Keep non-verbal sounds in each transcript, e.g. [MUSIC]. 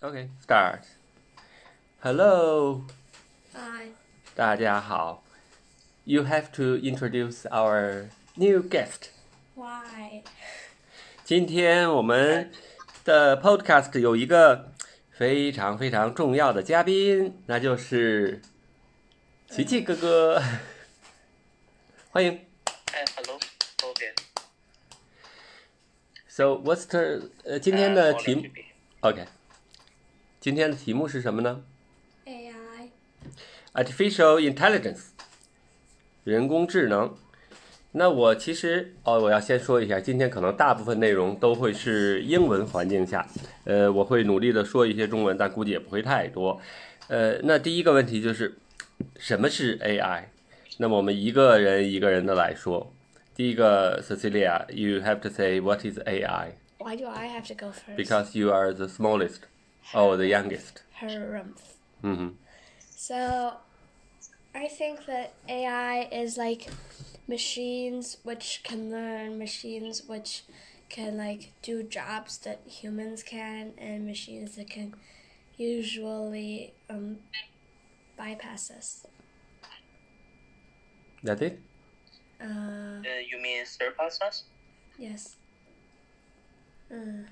Okay, start. Hello, Hi. 大家好。You have to introduce our new guest. Why? 今天我们的 podcast 有一个非常非常重要的嘉宾，那就是琪琪哥哥。欢迎。哎，hello，OK。 [LAUGHS] So what's the 呃今天的题目 Uh, ？OK， 今天的题目是什么呢 AI.？Artificial intelligence，人工智能。那我其实哦，我要先说一下，今天可能大部分内容都会是英文环境下，呃，我会努力的说一些中文，但估计也不会太多。呃，那第一个问题就是什么是 AI？那么我们一个人一个人的来说。第一个，Cecilia，you have to say what is AI Why do I have to go first? because you are the smallest or the youngest. Harumph. 嗯哼。So, I think that AI is like machines which can learn, machines which can like do jobs that humans can, and machines that can usually um, bypass us. That it. Uh, Uh, you mean surpass us? yes. Uh,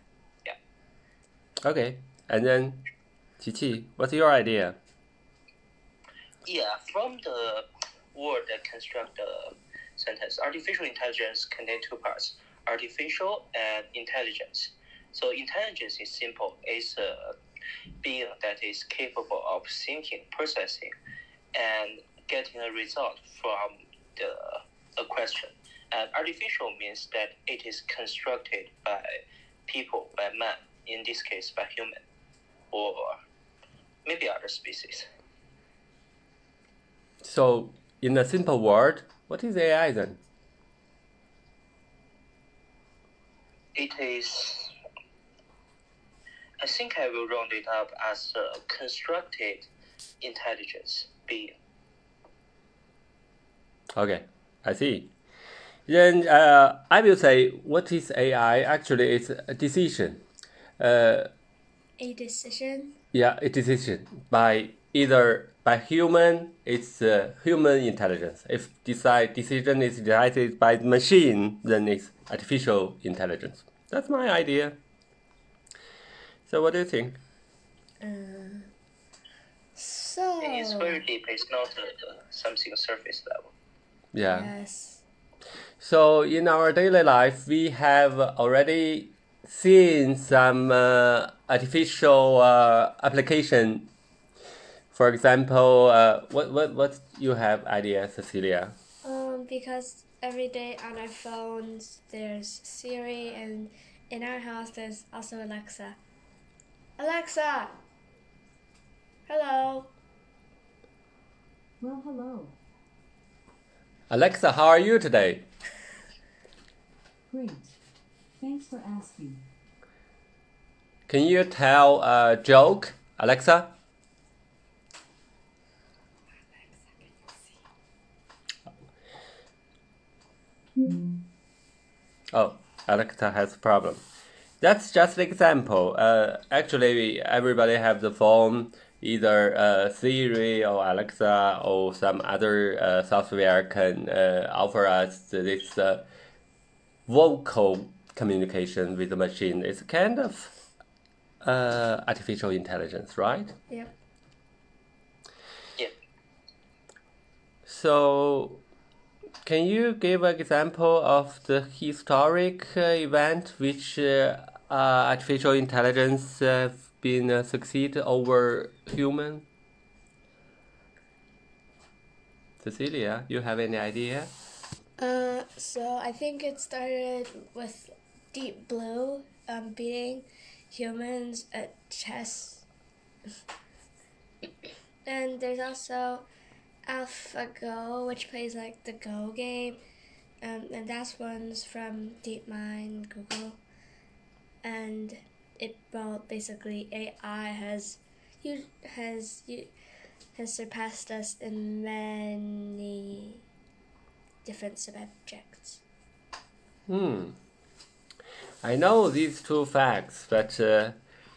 Okay. And then, Qiqi, what's your idea? Yeah, from the word that construct the sentence, artificial intelligence contain two parts: artificial and intelligence. So intelligence is simple. It's a being that is capable of thinking, processing, and getting a result from the a question. And artificial means that it is constructed by people, by man, in this case by human, or maybe other species. So, in a simple word, what is AI then? It is. I think I will round it up as a constructed intelligence being. Okay, I see. Then uh, I will say, what is AI? Actually, it's a decision. Uh, a decision. yeah, a decision by either by human, it's uh, human intelligence. If decide decision is decided by machine, then it's artificial intelligence. That's my idea. So, what do you think? Uh, so. It's very deep. It's not uh, something surface level. Yeah. Yes. So in our daily life, we have already seen some uh, artificial uh, application. For example, uh, what what what you have idea, Cecilia? Um, because every day on our phones there's Siri, and in our house there's also Alexa. Alexa. Hello. Well, hello. Alexa, how are you today? Great. Thanks for asking. Can you tell a joke, Alexa? Oh, Alexa has a problem. That's just an example. Uh, actually, everybody have the phone, either uh, Siri or Alexa or some other uh, software can uh, offer us this uh, vocal communication with the machine. is kind of uh, artificial intelligence, right? Yep. Yeah. So, can you give an example of the historic uh, event which uh, uh, artificial intelligence have been uh, succeed over human? Cecilia, you have any idea? Uh, so I think it started with Deep Blue um, beating humans at chess. [COUGHS] and there's also AlphaGo, which plays like the Go game. Um, and that's one's from DeepMind, Google. And it, well, basically AI has, you has, you, has surpassed us in many different subjects. Hmm. I know these two facts, but uh,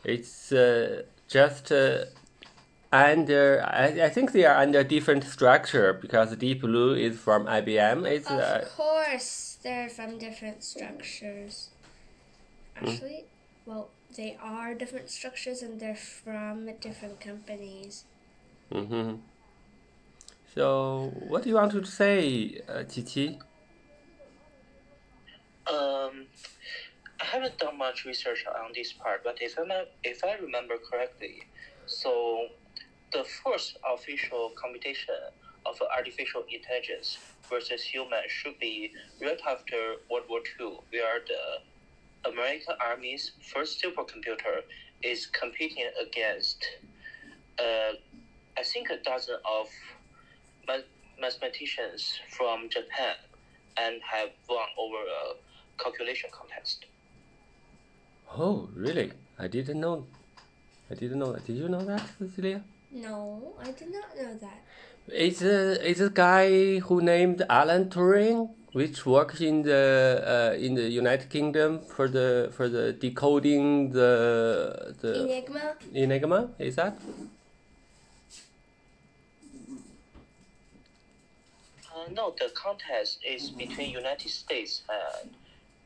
it's uh, just uh, under. I, I think they are under different structure because Deep Blue is from IBM. It's Of uh, course, they're from different structures. Actually, well, they are different structures and they're from different companies. hmm So, what do you want to say, uh, Qi Qi? Um, I haven't done much research on this part, but if I if I remember correctly, so the first official computation of artificial intelligence versus human should be right after World War II, where the American Army's first supercomputer is competing against, uh, I think a dozen of ma- mathematicians from Japan, and have won over a calculation contest. Oh, really? I didn't know. I didn't know that. Did you know that, Cecilia? No, I did not know that. It's a it's a guy who named Alan Turing, which works in the uh, in the United Kingdom for the for the decoding the the Enigma? Enigma. Is that? Uh, no, the contest is between United States and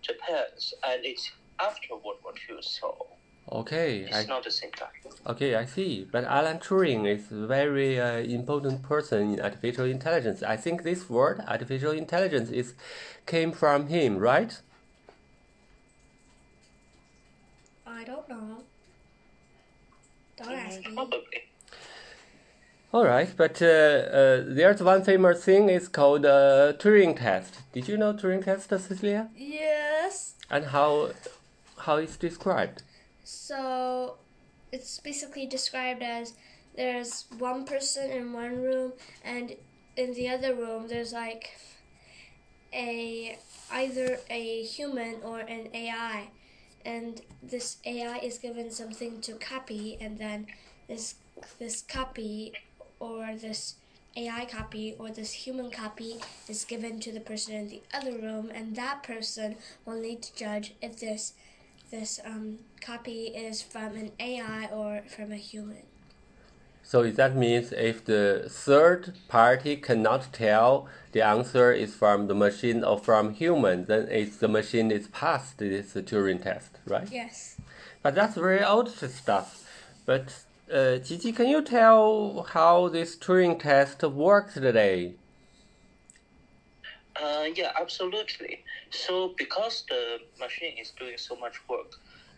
Japan, and it's after World War II, so Okay, it's I not the same time. okay I see. But Alan Turing is a very uh, important person in artificial intelligence. I think this word artificial intelligence is came from him, right? I don't know. Don't ask Mm, me. Probably. All right, but uh, uh, there's one famous thing. It's called uh, Turing test. Did you know Turing test, Cecilia? Yes. And how how it's described? So it's basically described as there's one person in one room and in the other room there's like a either a human or an AI and this AI is given something to copy and then this this copy or this AI copy or this human copy is given to the person in the other room and that person will need to judge if this this um, copy is from an AI or from a human. So that means if the third party cannot tell the answer is from the machine or from human, then it's the machine is passed this Turing test, right? Yes. But that's very old stuff. But uh, Qiqi, can you tell how this Turing test works today? Uh, yeah, absolutely. So because the machine is doing so much work,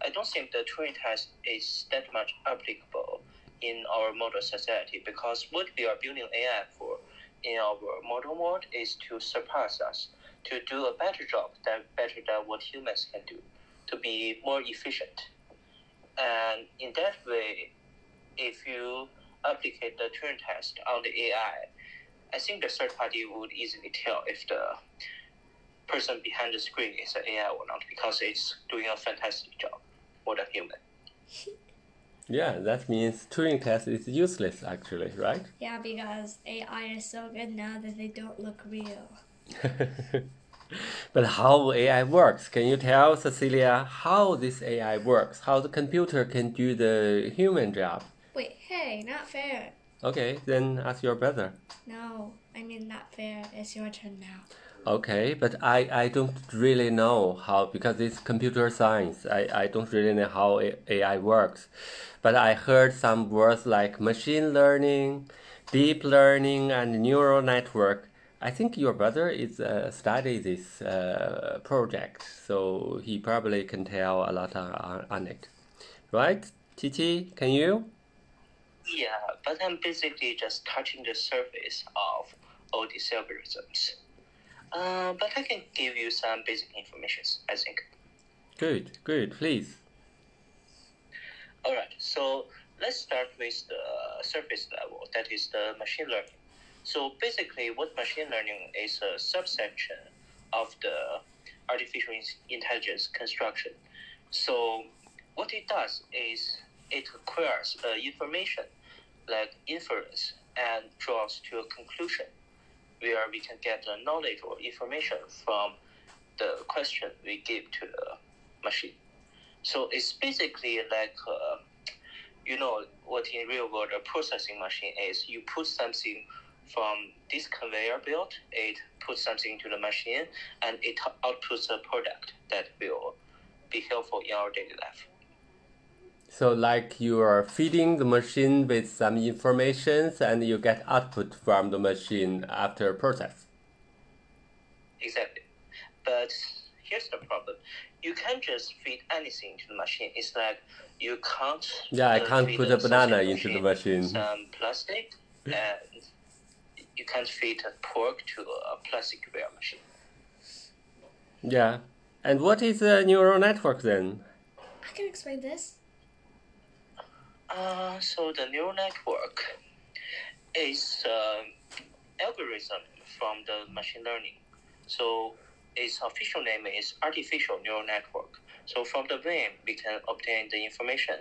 I don't think the Turing test is that much applicable in our modern society because what we are building AI for in our modern world is to surpass us, to do a better job than better than what humans can do, to be more efficient. And in that way, if you applicate the Turing test on the AI, I think the third party would easily tell if the person behind the screen is an AI or not because it's doing a fantastic job more than human. [LAUGHS] Yeah, that means Turing test is useless actually, right? Yeah, because AI is so good now that they don't look real. [LAUGHS] but how AI works? Can you tell Cecilia how this AI works? How the computer can do the human job? Wait, hey, not fair. Okay, then ask your brother. No, I mean not fair. It's your turn now. Okay, but I, I don't really know how because it's computer science. I, I don't really know how AI works. But I heard some words like machine learning, deep learning, and neural network. I think your brother is uh, study this uh, project, so he probably can tell a lot on, on it, right? Qiqi, can you? Yeah, but I'm basically just touching the surface of all these algorithms. Uh, but I can give you some basic information, I think. Good, good, please. All right, so let's start with the surface level, that is the machine learning. So basically, what machine learning is a subsection of the artificial intelligence construction. So what it does is it acquires uh, information like inference and draws to a conclusion where we can get the knowledge or information from the question we give to the machine. So it's basically like uh, you know what in real world a processing machine is. You put something from this conveyor belt, it puts something into the machine, and it outputs a product that will be helpful in our daily life. So, like you are feeding the machine with some information, and you get output from the machine after process. Exactly. But here's the problem. You can't just feed anything to the machine. It's like you can't. Yeah, I uh, can't put a a banana into the machine. Some plastic, and you can't feed a pork to a plastic ware machine. Yeah. And what is a neural network then? I can explain this. Uh, so the neural network is an algorithm from the machine learning. So its official name is artificial neural network. So from the brain, we can obtain the information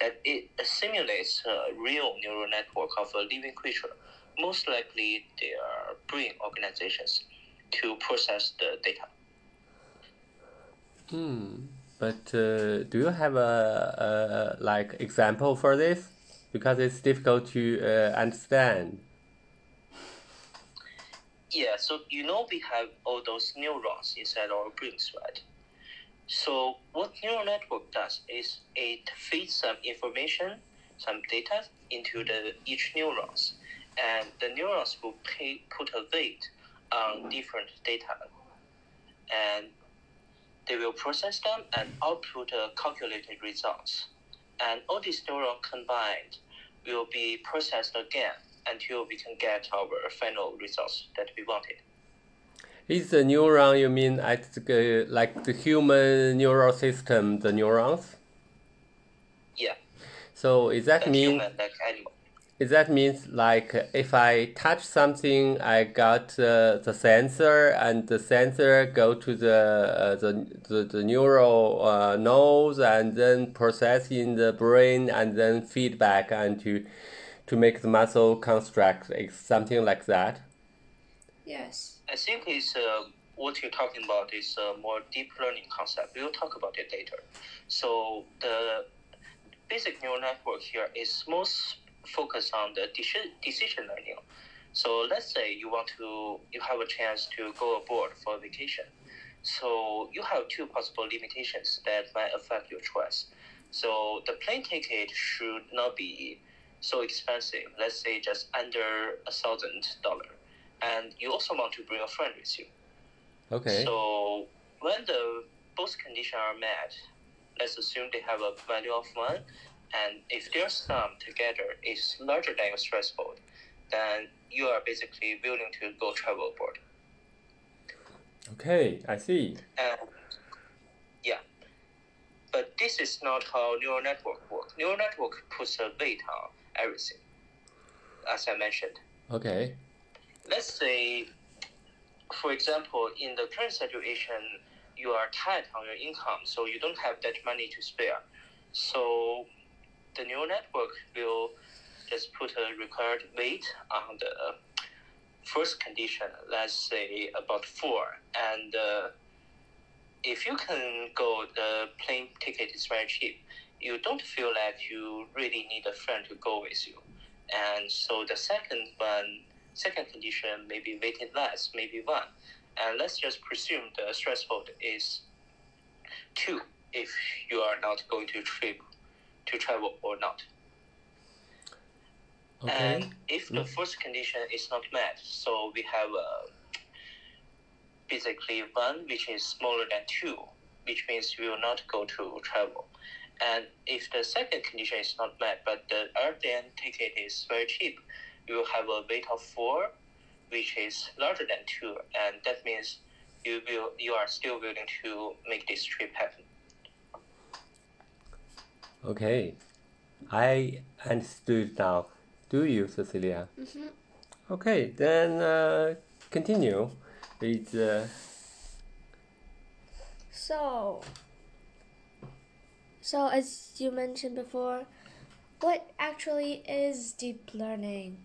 that it simulates a real neural network of a living creature. Most likely, they are brain organizations to process the data. Hmm. But uh, do you have a, a like example for this? Because it's difficult to uh, understand. Yeah, so you know we have all those neurons inside our brains, right? So what neural network does is it feeds some information, some data into the each neurons, and the neurons will pay, put a weight on different data, and they will process them and output a calculated results. And all these neurons combined will be processed again until we can get our final results that we wanted. Is the neuron you mean at the, uh, like the human neural system, the neurons? Yeah, So is that like mean human, like animal. Is that means like if I touch something, I got uh, the sensor, and the sensor go to the uh, the, the the neural uh, nodes, and then process in the brain, and then feedback and to to make the muscle construct, like something like that. Yes. I think it's uh, what you're talking about is a more deep learning concept. We'll talk about it later. So the basic neural network here is most focused on the deci- decision learning. So let's say you want to you have a chance to go abroad for a vacation. So you have two possible limitations that might affect your choice. So the plane ticket should not be so expensive. Let's say just under a thousand dollar, and you also want to bring a friend with you. Okay. So when the both conditions are met, let's assume they have a value of one, and if their sum together is larger than your threshold, then you are basically willing to go travel abroad. Okay, I see. And yeah, but this is not how neural network work. Neural network puts a weight on everything, as I mentioned. Okay. let's say, for example, in the current situation, you are tight on your income, so you don't have that money to spare. So the neural network will just put a required weight on the first condition, let's say about four. And uh, if you can go, the plane ticket is very cheap. You don't feel like you really need a friend to go with you. And so the second one second condition maybe weighted less, maybe one. And let's just presume the threshold is two if you are not going to trip to travel or not. Okay. And if the first condition is not met, so we have uh, basically one which is smaller than two, which means we will not go to travel. And if the second condition is not met, but the airplane ticket is very cheap, you will have a weight of four, which is larger than two, and that means you will you are still willing to make this trip happen. Okay. I understood now. Do you, Cecilia? Mhm. Okay, then uh, continue with uh, So, so as you mentioned before, what actually is deep learning?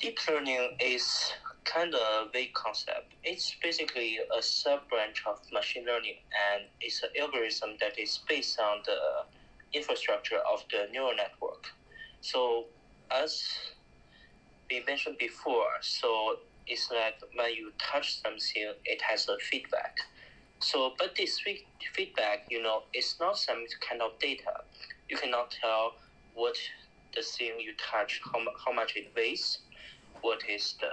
Deep learning is kind of vague concept. It's basically a sub branch of machine learning, and it's an algorithm that is based on the infrastructure of the neural network. So as we mentioned before, so it's like when you touch something, it has a feedback. So, but this fe- feedback, you know, it's not some kind of data. You cannot tell what the thing you touch, how, how much it weighs, what is the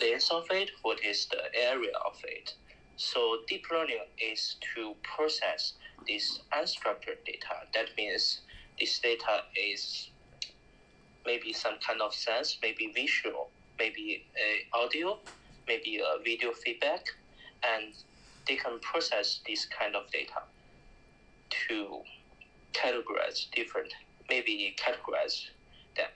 length of it, what is the area of it. So deep learning is to process this unstructured data. That means this data is maybe some kind of sense, maybe visual, maybe a audio, maybe a video feedback, and they can process this kind of data to categorize different, maybe categorize them.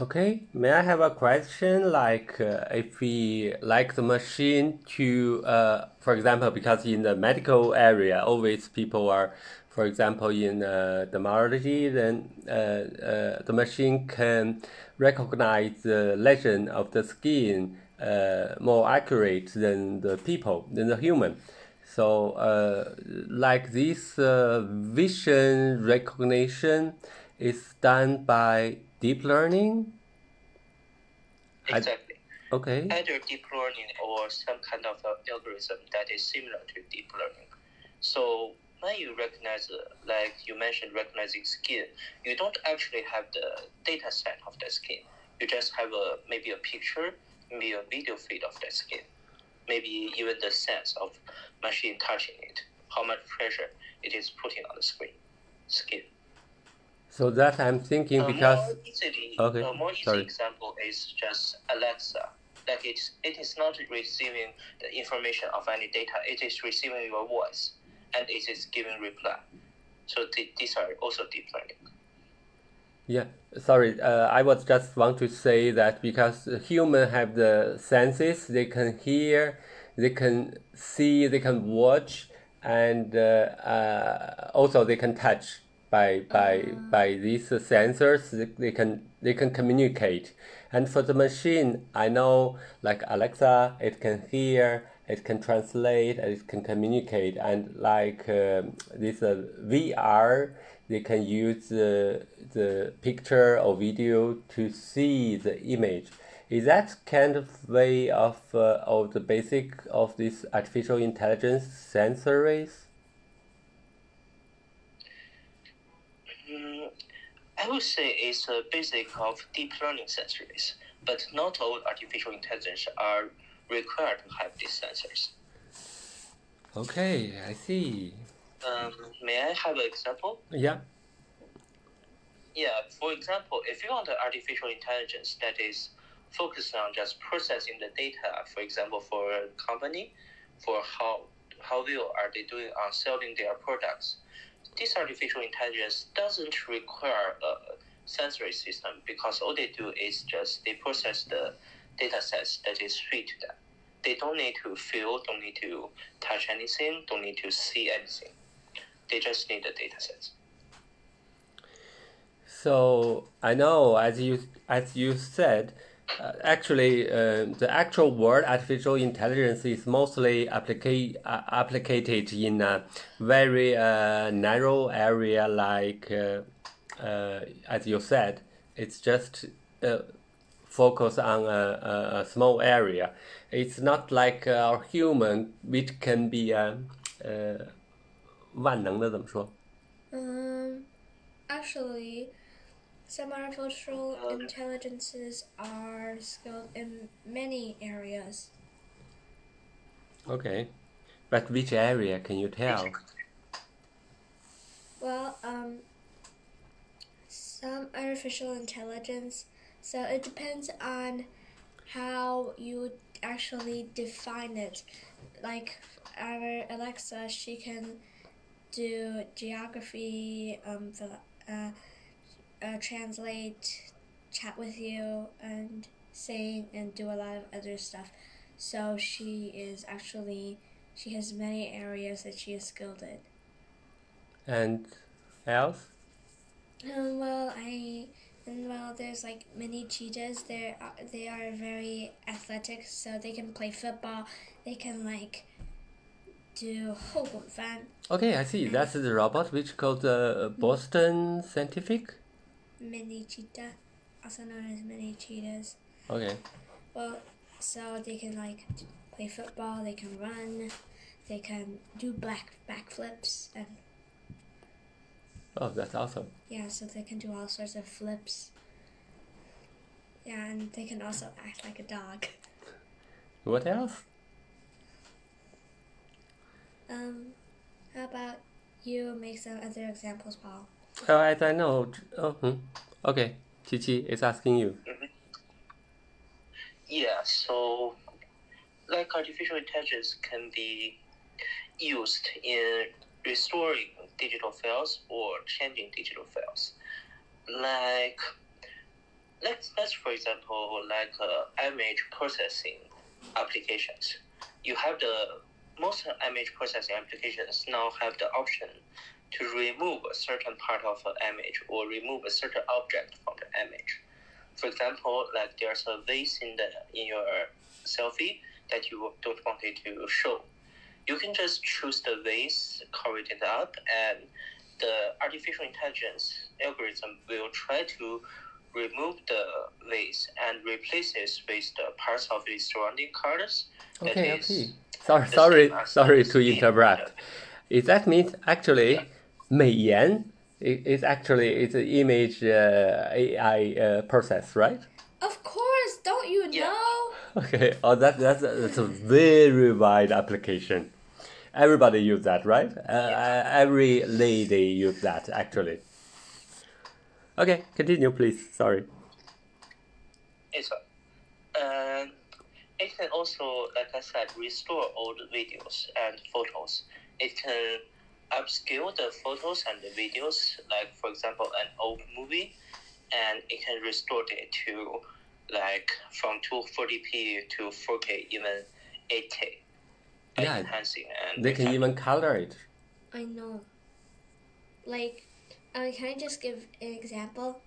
Okay, may I have a question? Like, uh, if we like the machine to, uh, for example, because in the medical area, always people are, for example, in uh, dermatology, then uh, uh, the machine can recognize the lesion of the skin uh, more accurate than the people, than the human. So, uh, like this uh, vision recognition is done by deep learning. I- Exactly. Okay. Either deep learning or some kind of uh, algorithm that is similar to deep learning. So when you recognize, uh, like you mentioned, recognizing skin, you don't actually have the data set of the skin. You just have a maybe a picture, maybe a video feed of the skin, maybe even the sense of machine touching it, how much pressure it is putting on the screen, skin. So that I'm thinking A because more easily, Okay, a more easy sorry. example is just Alexa. Like it's it is not receiving the information of any data. It is receiving your voice, and it is giving reply. So th- these are also deep learning. Yeah, sorry. Uh, I was just want to say that because human have the senses, they can hear, they can see, they can watch, and uh, uh, also they can touch by by by these sensors. They, can they can communicate. And for the machine, I know like Alexa, it can hear, it can translate, it can communicate, and like um this uh, VR they can use the, the picture or video to see the image. Is that kind of way of uh, of the basic of this artificial intelligence sensories? Mm, I would say it's a basic of deep learning sensors, but not all artificial intelligence are required to have these sensors. Okay, I see. Um, may I have an example? Yeah. Yeah, for example, if you want an artificial intelligence that is focused on just processing the data, for example, for a company, for how how well are they doing on selling their products, this artificial intelligence doesn't require a sensory system because all they do is just they process the data sets that is fed to them. They don't need to feel, don't need to touch anything, don't need to see anything. They just need the data sets. So I know, as you as you said, uh, actually, uh, the actual word artificial intelligence is mostly applica- uh, applicated in a very uh, narrow area, like uh, uh, as you said, it's just uh, focus on a, a, a small area. It's not like our human, which can be uh, 呃万能的怎么说？ Um, actually, some artificial Uh, intelligences are skilled in many areas. Okay, but which area can you tell? Well, um, some artificial intelligence, so it depends on how you actually define it. Like our Alexa, she can do geography, um, phil- uh, uh, translate, chat with you, and sing and do a lot of other stuff. So she is actually she has many areas that she is skilled in. And else? Um, well, I and well, there's like mini cheetahs. They uh, they are very athletic, so they can play football. They can like do Okay, I see. That's the robot which called the uh, Boston Scientific mini cheetah, also known as mini cheetahs. Okay. Well, so they can like play football, they can run, they can do back backflips, and Oh, that's awesome. yeah, so they can do all sorts of flips. Yeah, and they can also act like a dog. What else? Um, how about you make some other examples, Paul? As I know. Oh, hmm. Okay. Qiqi is asking you. Yeah, so like artificial intelligence can be used in restoring digital files or changing digital files. Like let's let's for example like uh, image processing applications. You have the most image processing applications now have the option to remove a certain part of an image or remove a certain object from the image. For example, like there's a vase in the in your selfie that you don't want it to show. You can just choose the vase, cover it up, and the artificial intelligence algorithm will try to remove the vase and replace it with the parts of the surrounding colors. Okay, okay. Sorry, sorry, sorry to interrupt. Is that means actually, 美颜 i- is actually it's an image uh, AI uh, process, right? Of course, don't you Yeah. know? Okay. Oh, that that's that's a very wide application. Everybody use that, right? Uh, every lady use that actually. Okay, continue, please. Sorry. It's and it can also, like I said, restore old videos and photos. It can upscale the photos and the videos, like for example, an old movie, and it can restore it to like from 240p to 4K, even 8K. by Yeah, enhancing and They can refactoring. even color it. I know. Like, uh, can I just give an example?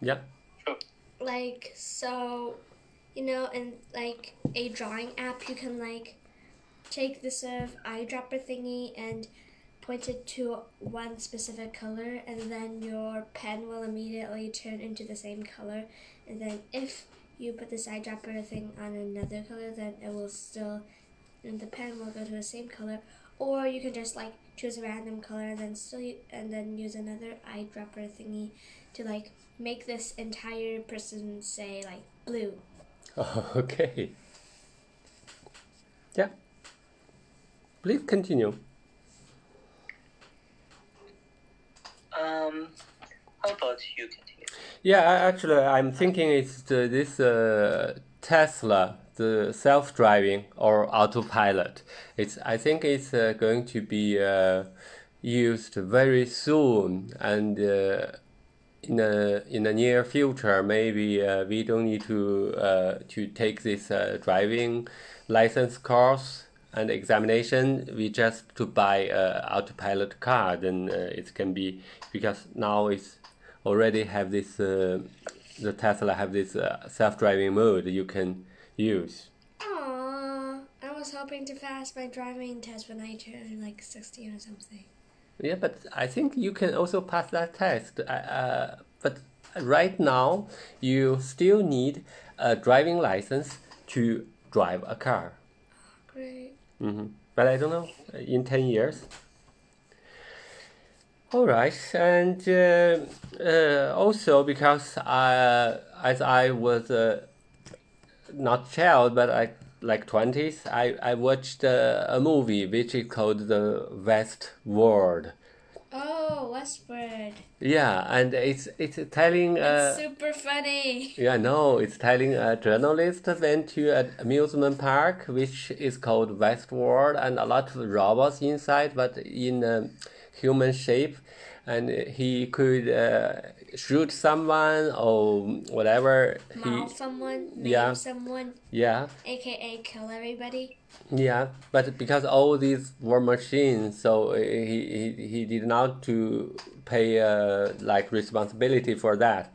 Yeah. Sure. Like, so, you know, in like a drawing app, you can like take the sort of eyedropper thingy and point it to one specific color, and then your pen will immediately turn into the same color. And then if you put this eyedropper thing on another color, then it will still, and the pen will go to the same color. Or you can just like choose a random color and then still and then use another eyedropper thingy to like make this entire person say like blue. [LAUGHS] Okay. Yeah. Please continue. Um, how about you continue? Yeah, actually, I'm thinking it's the, this uh, Tesla, the self-driving or autopilot. It's I think it's uh, going to be uh, used very soon, and uh, in the in the near future, maybe uh, we don't need to uh, to take this driving license course and examination. We just to buy a autopilot car, then uh, it can be because now it's already have this uh, the Tesla have this uh, self-driving mode you can use. Aww, I was hoping to pass my driving test when I turned like 16 or something. Yeah, but I think you can also pass that test. Uh, but right now, you still need a driving license to drive a car. Great. hmm But I don't know in ten years. All right, and uh, uh, also because I, as I was uh, not child, but I like twenties, I I watched uh, a movie which is called The West World. Westworld. Yeah, and it's it's telling. Uh, It's super funny. yeah, no, it's telling a journalist went to an amusement park which is called Westworld, and a lot of robots inside, but in um, human shape, and he could uh, shoot someone or whatever. He, someone, Yeah. someone, yeah, aka kill everybody. yeah, but because all these were machines, so he he, he did not to pay uh, like responsibility for that.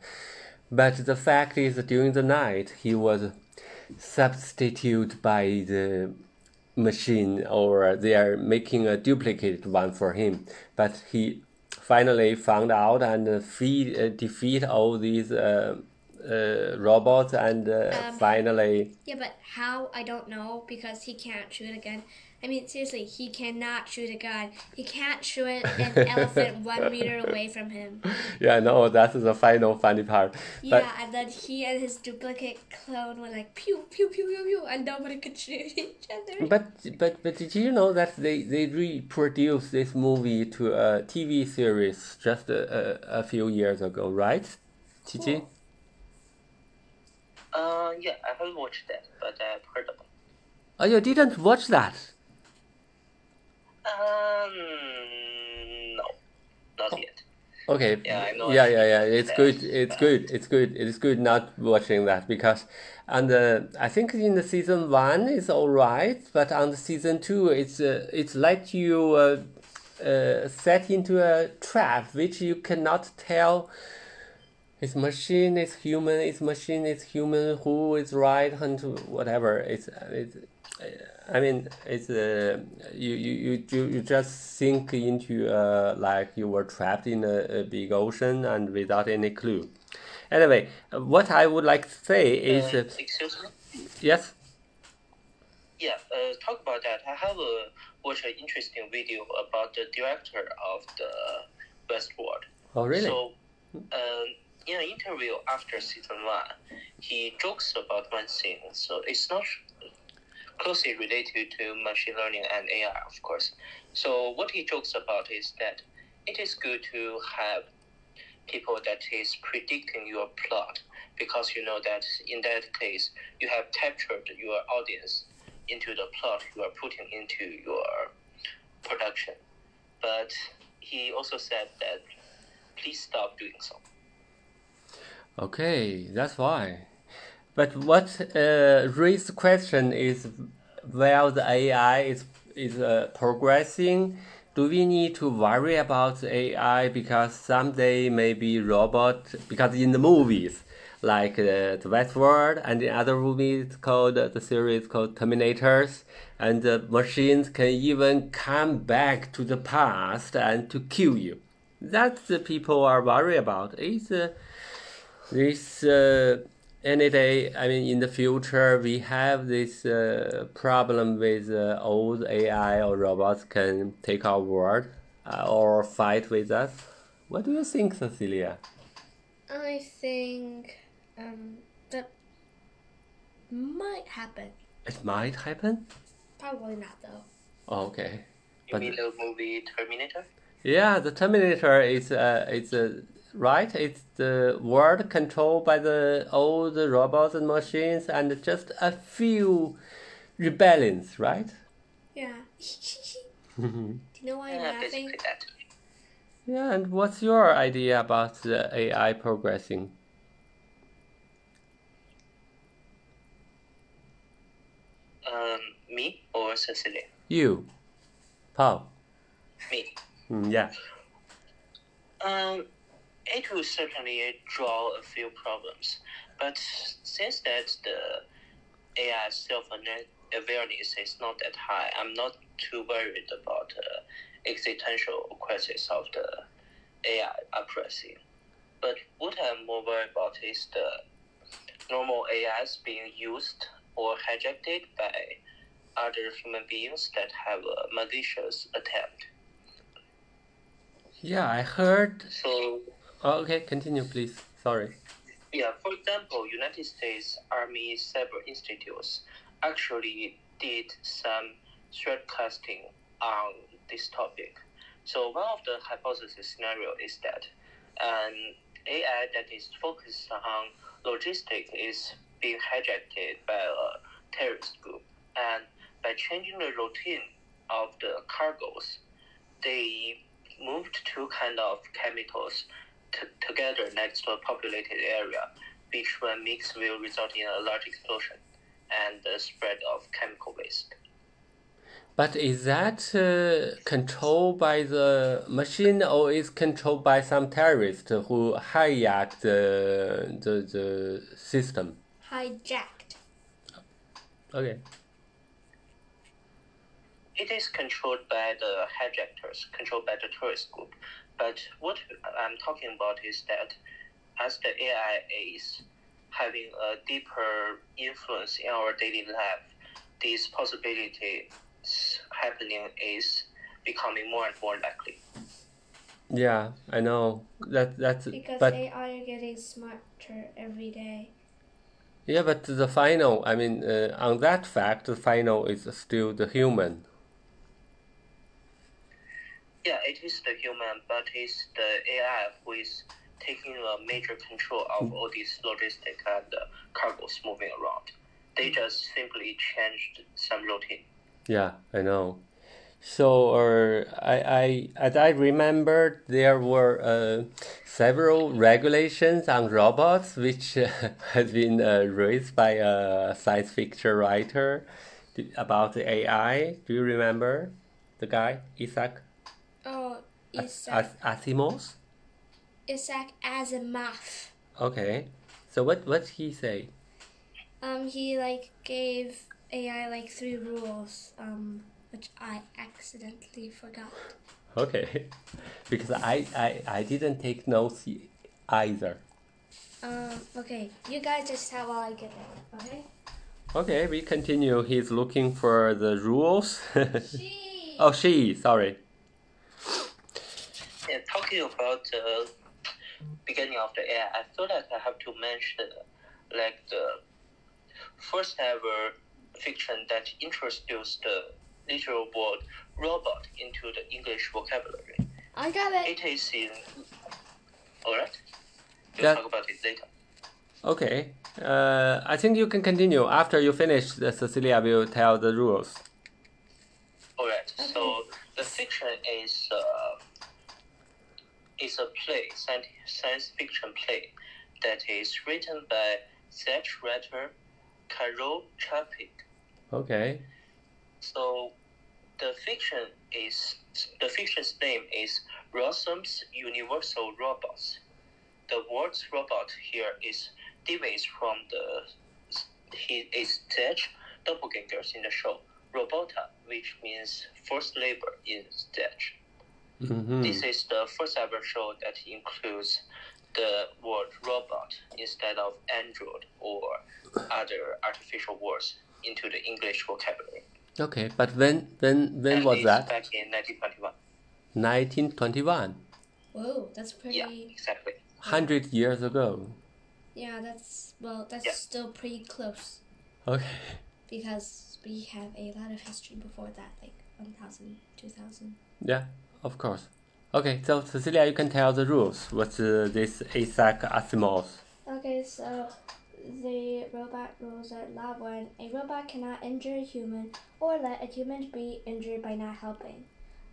But the fact is, during the night, he was substituted by the machine or they are making a duplicate one for him. But he finally found out and uh, feed, uh, defeat all these uh, uh, robots and uh, Um, finally Yeah, but how I don't know because he can't shoot a gun. I mean, seriously, he cannot shoot a gun. He can't shoot an [LAUGHS] elephant one meter away from him. yeah no that's the final funny part. Yeah, But and then he and his duplicate clone were like pew pew pew pew pew, and nobody could shoot [LAUGHS] each other. But but but did you know that they they reproduced this movie to a TV series just a, a, a few years ago, right? Qiqi? Uh, yeah, I haven't watched that, but I've heard about. Oh, you didn't watch that? Um, no, not yet. Okay. Yeah, I know Yeah, yeah, yeah. It's good. It's good. It's good. It is good not watching that because, and uh, I think in the season one it's all right, but on the season two it's uh, it's let you uh, uh, set into a trap which you cannot tell. It's machine. It's human. It's machine. It's human. Who is right and whatever. It's it's. I mean, it's uh, you, you, you, you just sink into uh, like you were trapped in a, a big ocean and without any clue. Anyway, uh, what I would like to say is Uh, uh, excuse me. yes. Yeah, uh, talk about that. I have uh, watched an interesting video about the director of the Westworld. Oh, really? So, um, in an interview after season one, he jokes about one thing. So it's not closely related to machine learning and AI, of course. So what he jokes about is that it is good to have people that is predicting your plot because you know that in that case you have captured your audience into the plot you are putting into your production. But he also said that please stop doing so. Okay, that's why. But what uh, raised the question is, while the AI is is uh, progressing, do we need to worry about the AI because someday maybe robot? Because in the movies, like uh, the Westworld and in other movies called the series called Terminators, and the machines can even come back to the past and to kill you. That's the people are worried about. Is uh, this uh, any day i mean in the future we have this uh, problem with uh, old ai or robots can take our world uh, or fight with us what do you think cecilia I think um, that might happen. it might happen Probably not though. oh, okay You But- mean the movie Terminator? yeah the terminator is uh, it's uh, right it's the world controlled by the old robots and machines and just a few rebellions right Yeah. [LAUGHS] Do you know why I'm Yeah, laughing? Yeah, and what's your idea about the AI progressing? Um, me or Cecilia? You, Paul. Me. Mm, yeah. Um, it will certainly draw a few problems, but since that the AI self awareness is not that high, I'm not too worried about the existential crisis of the AI uprising. But what I'm more worried about is the normal AIs being used or hijacked by other human beings that have a malicious attempt. Yeah, I heard. So Oh, okay, continue, please. Sorry. Yeah, for example, United States Army Cyber Institutes actually did some threat casting on this topic. So one of the hypothesis scenario is that um, an AI that is focused on logistics is being hijacked by a terrorist group, and by changing the routine of the cargoes, they moved two kind of chemicals together next to a populated area, which when mixed will result in a large explosion and the spread of chemical waste. But is that uh, controlled by the machine or is controlled by some terrorist who hijacked the, the, the system? Hijacked. Okay. it is controlled by the hijackers, controlled by the terrorist group. But what I'm talking about is that as the AI is having a deeper influence in our daily life, this possibility happening is becoming more and more likely. Yeah, I know that that's Because but AI are getting smarter every day. yeah, but the final, I mean, uh, on that fact, the final is still the human. Yeah, it is the human, but it's the AI who is taking a major control of all these logistic and uh, cargos moving around. They just simply changed some routine. Yeah, I know. So, uh, I, I, as I remember, there were uh, several regulations on robots, which uh, [LAUGHS] has been uh, raised by a science fiction writer about the AI. Do you remember the guy Isaac Isaac, As- Asimov? Isaac Asimov. Okay. So what what he say? Um, he like gave AI like three rules. Um, which I accidentally forgot. Okay, [LAUGHS] because I, I I didn't take notes either. Um, okay, you guys just tell while I get there. Okay. Okay, we continue. He's looking for the rules. [LAUGHS] She. oh, she. Sorry. Yeah, talking about the beginning of the AI, I feel like I have to mention like the first ever fiction that introduced the literal word robot into the English vocabulary. I got it. It is in. Alright? We'll Yeah. talk about it later. Okay. Uh, I think you can continue after you finish. Cecilia will tell the rules. Alright, so the fiction is uh, is a play, science, science fiction play, that is written by Czech writer Karel Čapek. Okay. So the fiction is the fiction's name is Rossum's Universal Robots. The word robot here is deviates from the he is Dutch doppelgangers in the show Robota, which means forced labor in Dutch. Mm-hmm. This is the first ever show that includes the word robot instead of android or other artificial words into the English vocabulary. Okay, but when when when And was it's that? Back in 1921. 1921. Whoa, that's pretty. Yeah, exactly. Hundred years ago. Yeah, that's well, that's Yeah. still pretty close Okay. because we have a lot of history before that, like 1000, 2000. Yeah, of course. Okay, so Cecilia, you can tell the rules. What's uh, this Isaac Asimov? Okay, so the robot rules are Law 1 A robot cannot injure a human or let a human be injured by not helping.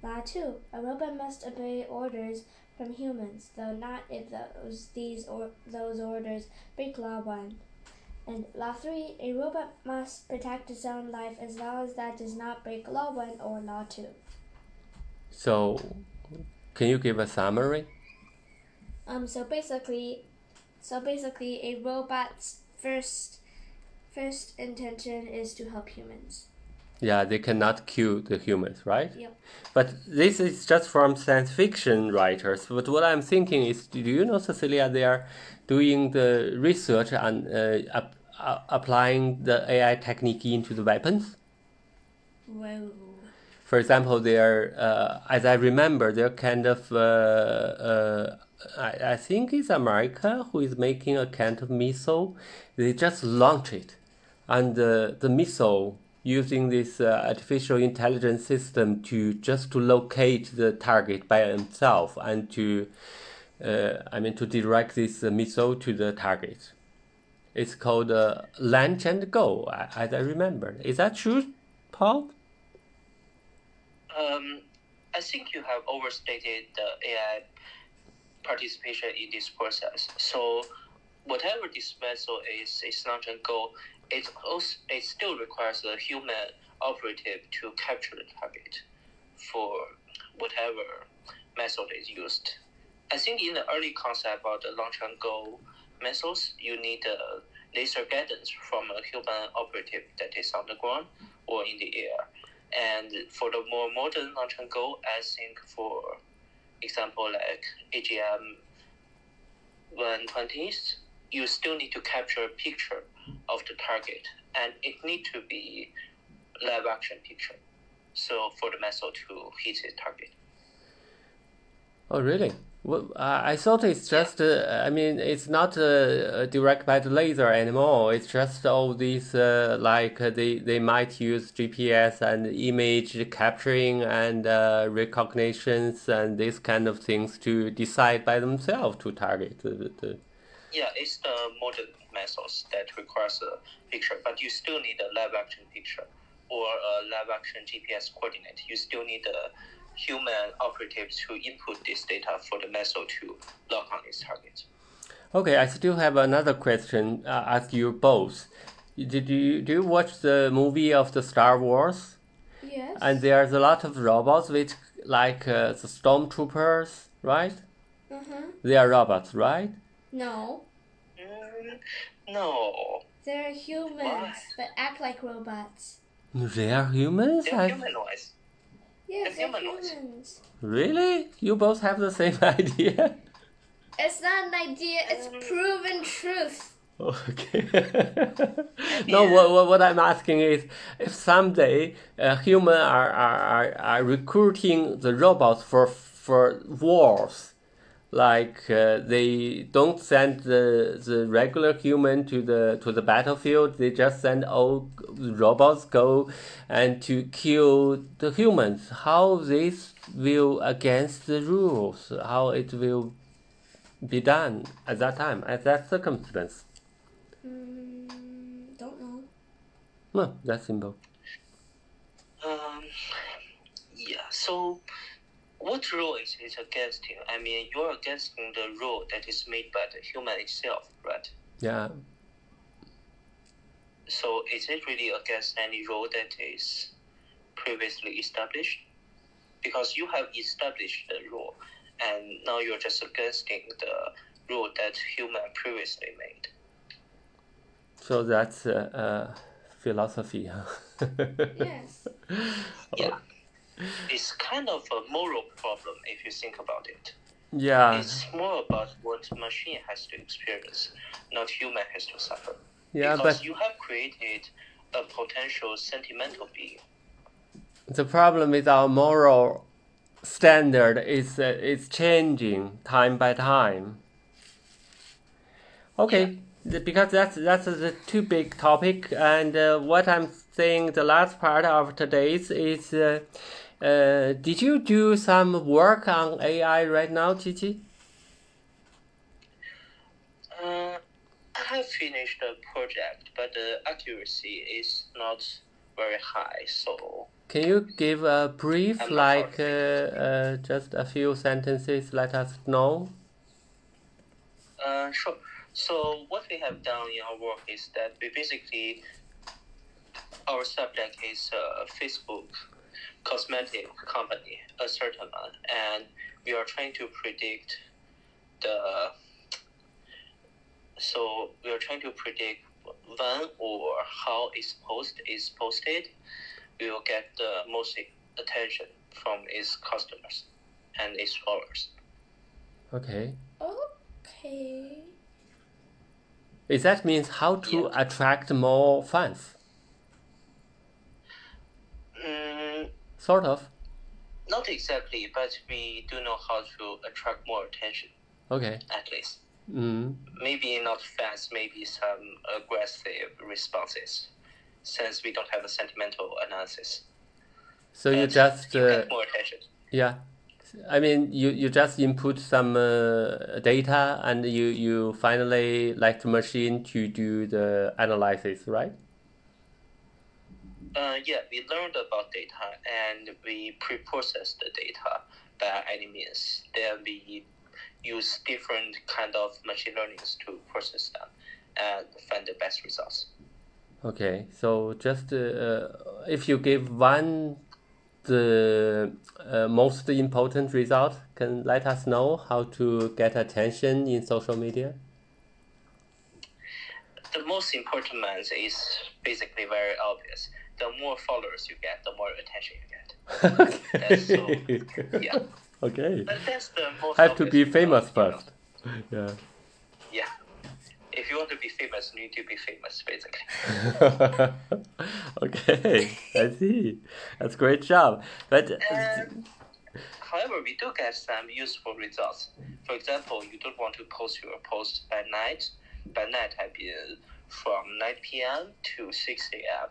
Law 2 A robot must obey orders from humans, though not if those, these or those orders break Law 1. And Law 3 A robot must protect its own life as long as that does not break Law 1 or Law 2. So, can you give a summary? Um, so basically, so basically, a robot's first first intention is to help humans. Yeah, they cannot kill the humans, right? Yep. But this is just from science fiction writers. But what I'm thinking is, do you know, Cecilia, they are doing the research and uh, ap- uh, applying the AI technique into the weapons? Whoa. For example, they're, uh, as I remember, they're kind of, uh, uh, I, I think it's America who is making a kind of missile. They just launch it, and uh, the missile using this uh, artificial intelligence system to just to locate the target by itself and to, uh, I mean, to direct this missile to the target. It's called launch and go, as I remember. Is that true, Paul? Um, I think you have overstated the AI participation in this process. So, whatever this vessel is, is not a goal. It also it still requires a human operative to capture the target for whatever method is used. I think in the early concept of the launch and go methods, you need a laser guidance from a human operative that is on the ground or in the air. And for the more modern and goal, I think for example like AGM 120s, you still need to capture a picture of the target, and it need to be live action picture. So for the missile to hit its target. Oh, really? Well, I thought it's just, uh, I mean, it's not uh, direct by the laser anymore. It's just all these, uh, like, uh, they, they might use GPS and image capturing and uh, recognitions and these kind of things to decide by themselves to target the, the Yeah, it's the modern methods that requires a picture, but you still need a live action picture or a live action GPS coordinate. You still need a human operatives to input this data for the missile to lock on its target. Okay, I still have another question. Uh, ask you both. Did you do you watch the movie of the Star Wars? Yes. And there's a lot of robots, which like uh, the stormtroopers, right? uh-huh. They are robots, right? No. Mm, no, They're humans Why? but act like robots. They are humans. they're I, humanoids. Yes, They're they're humanoids. humans. really? You both have the same [LAUGHS] idea? It's not an idea, it's Um, proven truth. Okay. [LAUGHS] no, what, what, what I'm asking is if someday uh, humans are, are, are, are recruiting the robots for, for wars, like uh, they don't send the, the regular human to the to the battlefield, they just send all robots go and to kill the humans. How this will against the rules? How it will be done at that time, at that circumstance? Mm, don't know. No, that's simple. Um, yeah. So, what rule is it against you? I mean, you're against the rule that is made by the human itself, right? Yeah. So, is it really against any rule that is previously established? Because you have established the rule, and now you're just against the rule that human previously made. So that's uh, uh, philosophy. huh? [LAUGHS] Yes. Yeah. It's kind of a moral problem if you think about it. yeah. It's more about what machine has to experience, not human has to suffer. Yeah, because but you have created a potential sentimental being. the problem with our moral standard is uh, it's changing time by time. Okay, th- because that's that's the too big topic, and uh, what I'm saying the last part of today's is, uh, uh, did you do some work on AI right now, Qiqi? Uh, I have finished the project, but the accuracy is not very high. So Can you give a brief, I'm like uh, uh, just a few sentences, let us know? Uh, sure. So what we have done in our work is that we basically our subject is a Facebook cosmetic company, a certain one, and we are trying to predict the. So we are trying to predict when or how its post is posted. We will get the most attention from its customers and its followers. Okay. Okay. Is that means how to attract more fans? Mm, Sort of. Not exactly, but we do know how to attract more attention, Okay. at least. Mm. Maybe not fast, maybe some aggressive responses, since we don't have a sentimental analysis. So you just you uh, get more attention. yeah. I mean, you, you just input some uh, data and you, you finally like the machine to do the analysis, right? Uh, yeah, we learned about data and we pre-process the data by any means. Then we use different kind of machine learnings to process them and find the best results. Okay. So just uh, if you give one the uh, most important result, can let us know how to get attention in social media. the most important one is basically very obvious. The more followers you get, the more attention you get. That's so- yeah. okay. But that's the most. Have to be famous uh, you know. first. Yeah. Yeah. If you want to be famous, you need to be famous, basically. [LAUGHS] okay, I see. That's great job. But And, however, we do get some useful results. For example, you don't want to post your post by night. By night, I mean from 9 p.m. to 6 a.m.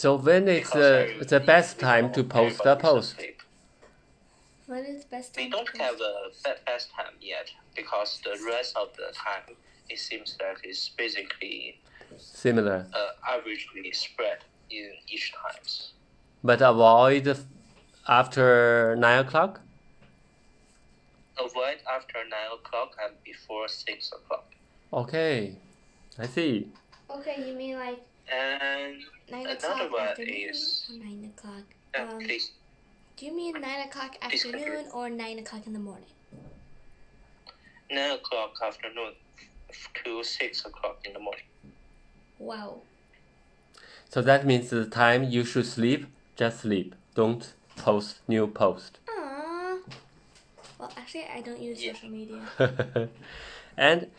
so when is the everybody- the best time to post the post? When is best We don't post? have a best time yet because the rest of the time it seems like it's basically Similar, uh, averagely spread in each times. but avoid after nine o'clock. Avoid after 9 o'clock and before 6 o'clock. Okay, I see. Okay, you mean like And nine Another o'clock one afternoon is- nine o'clock? uh, Um, please, do you mean nine o'clock afternoon or nine o'clock in the morning? 9 o'clock afternoon to 6 o'clock in the morning. Wow. So that means the time you should sleep, just sleep. Don't post new post. Aww. Well, actually, I don't use Yeah. social media. [LAUGHS] and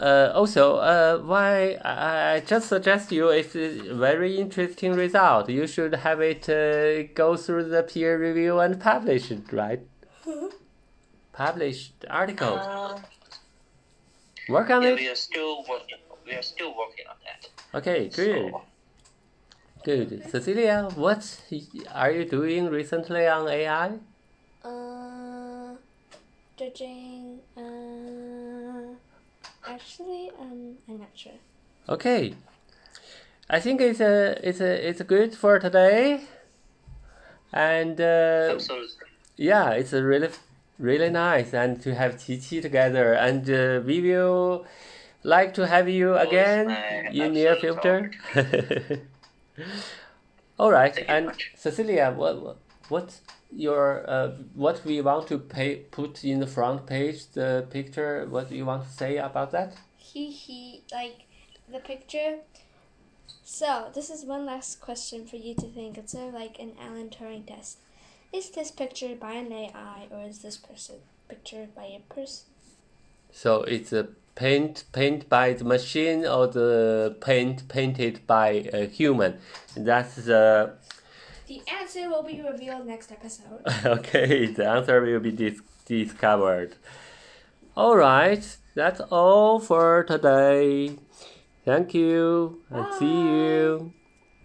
uh, also, uh, why I I just suggest you if it's a very interesting result. You should have it uh, go through the peer review and publish it, right? Publish the article. Uh, Work on yeah, it. we are still working. We are still working on that. Okay, good, So, good. Cecilia, what are you doing recently on AI? Uh, judging. Uh, actually, um, I'm not sure. Okay, I think it's a it's a it's good for today. And uh, absolutely. yeah, it's a really really nice and to have Qiqi together. And uh, we will like to have you it's again my in near future. [LAUGHS] All right, and. Cecilia, what what- what your uh, what we want to pay put in the front page the picture? What do you want to say about that? He he like the picture. So this is one last question for you to think. It's sort of like an Alan Turing test. Is this picture by an AI or is this person picture by a person? So it's a paint paint by the machine or the paint painted by a human. That's the The answer will be revealed next episode. [LAUGHS] okay. The answer will be dis- discovered. All right, that's all for today. Thank you and see you.